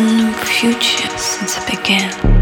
A new future since it began.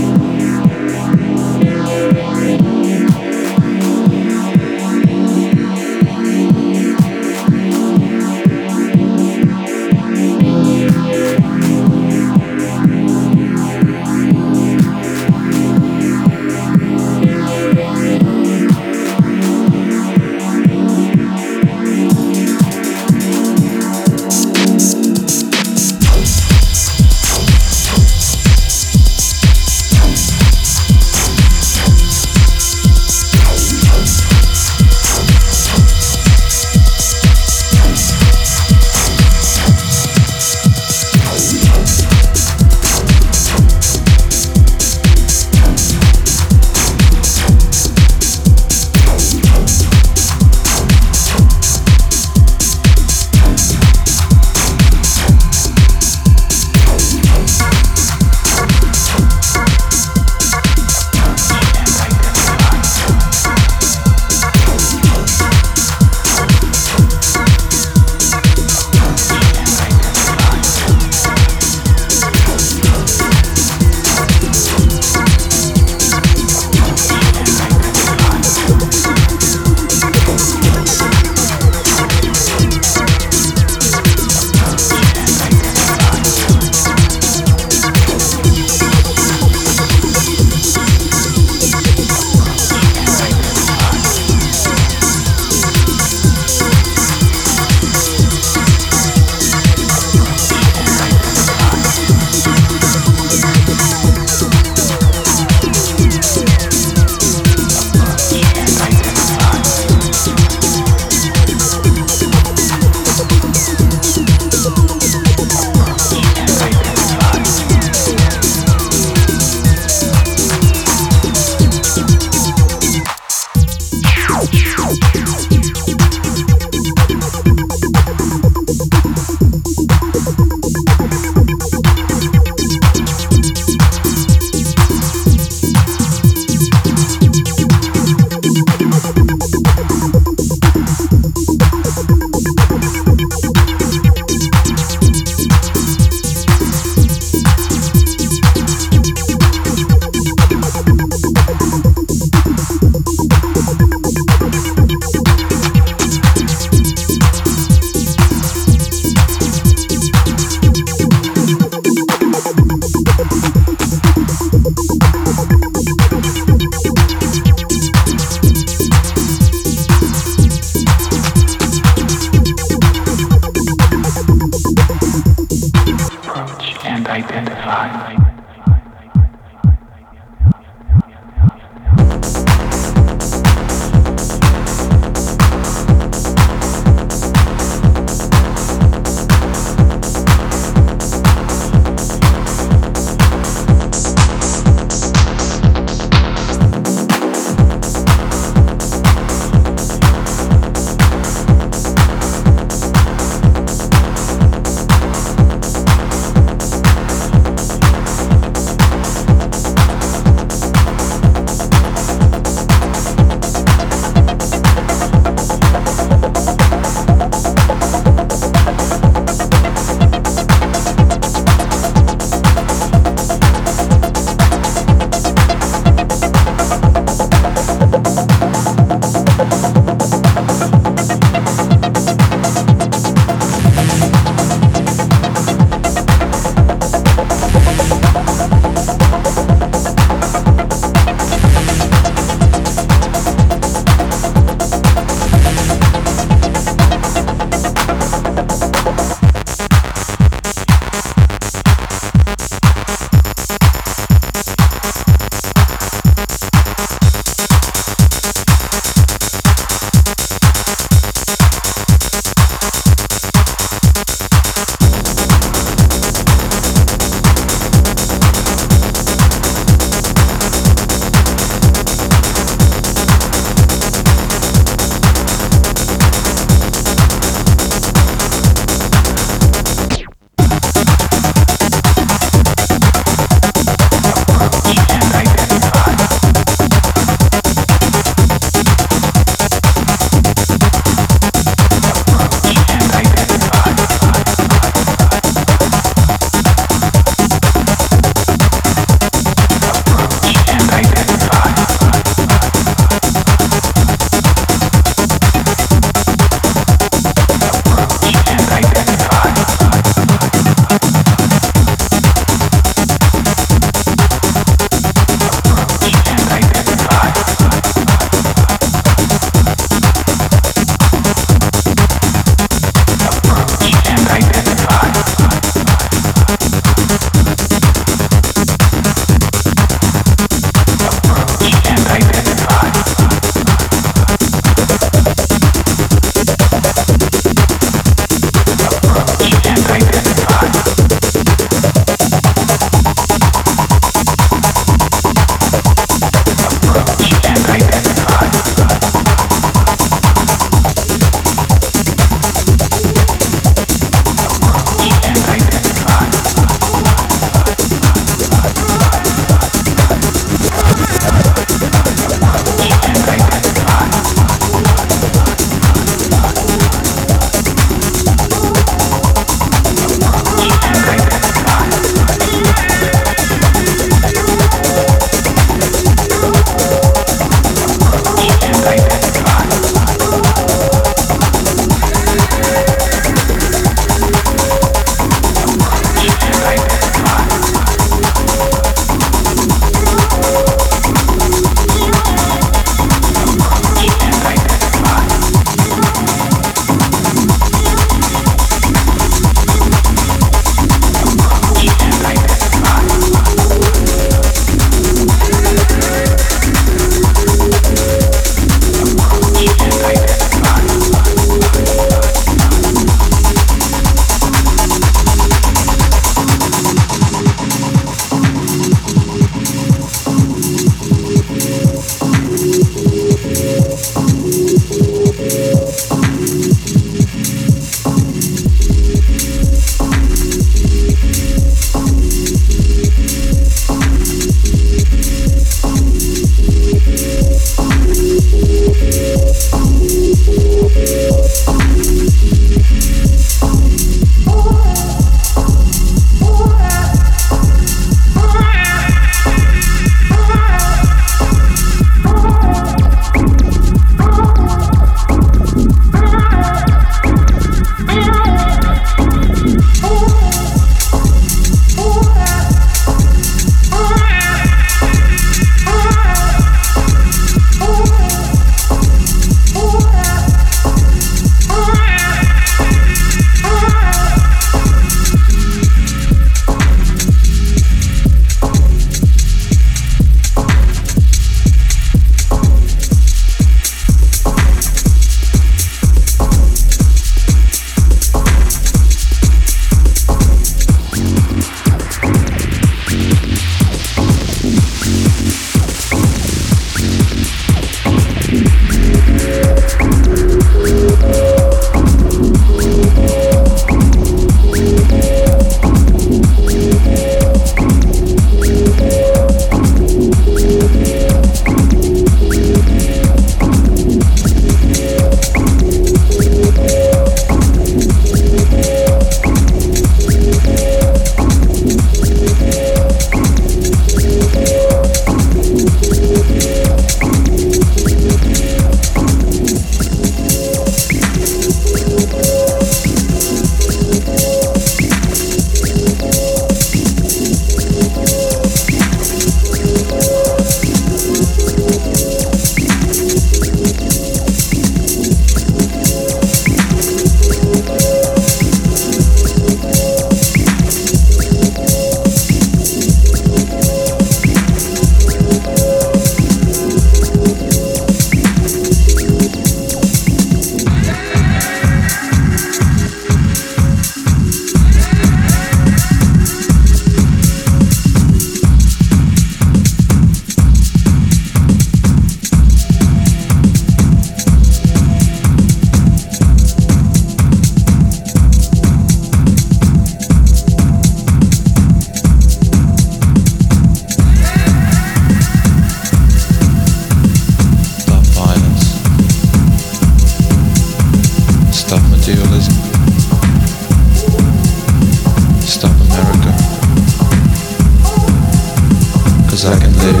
as I can live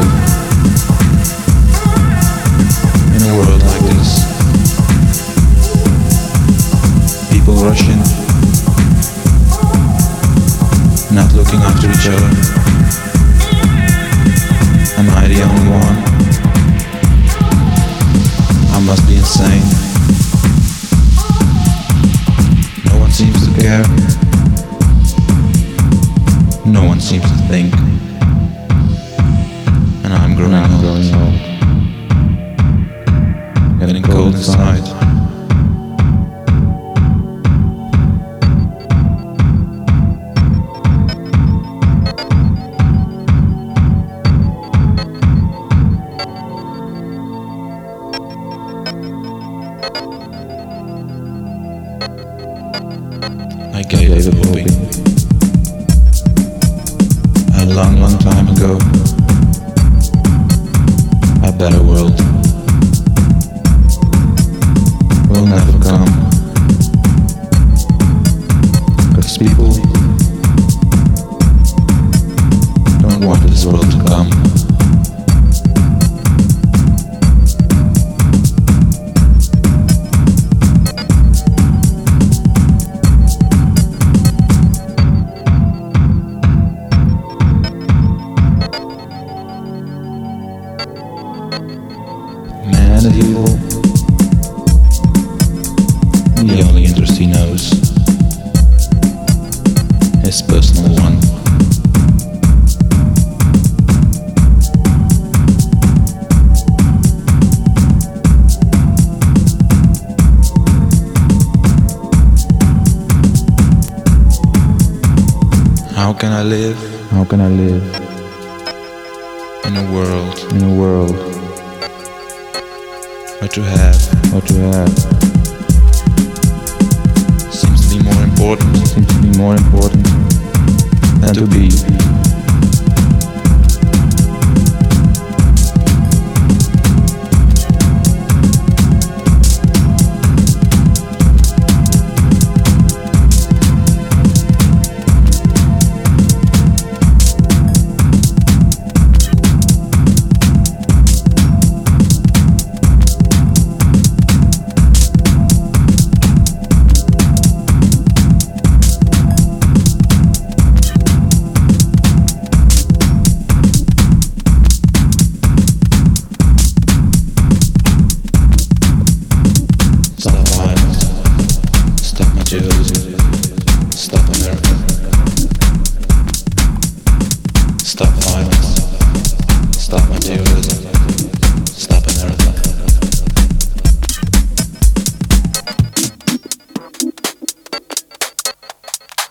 in a world like this. People rushing, not looking after each other. Am I the only one? I must be insane. No one seems to care. No one seems to think. And I'm growing I'm old. growing old. Getting cold inside.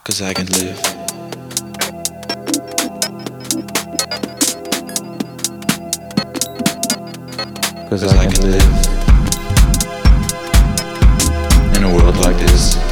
Cause I can live. because Cause I can live in a world like this.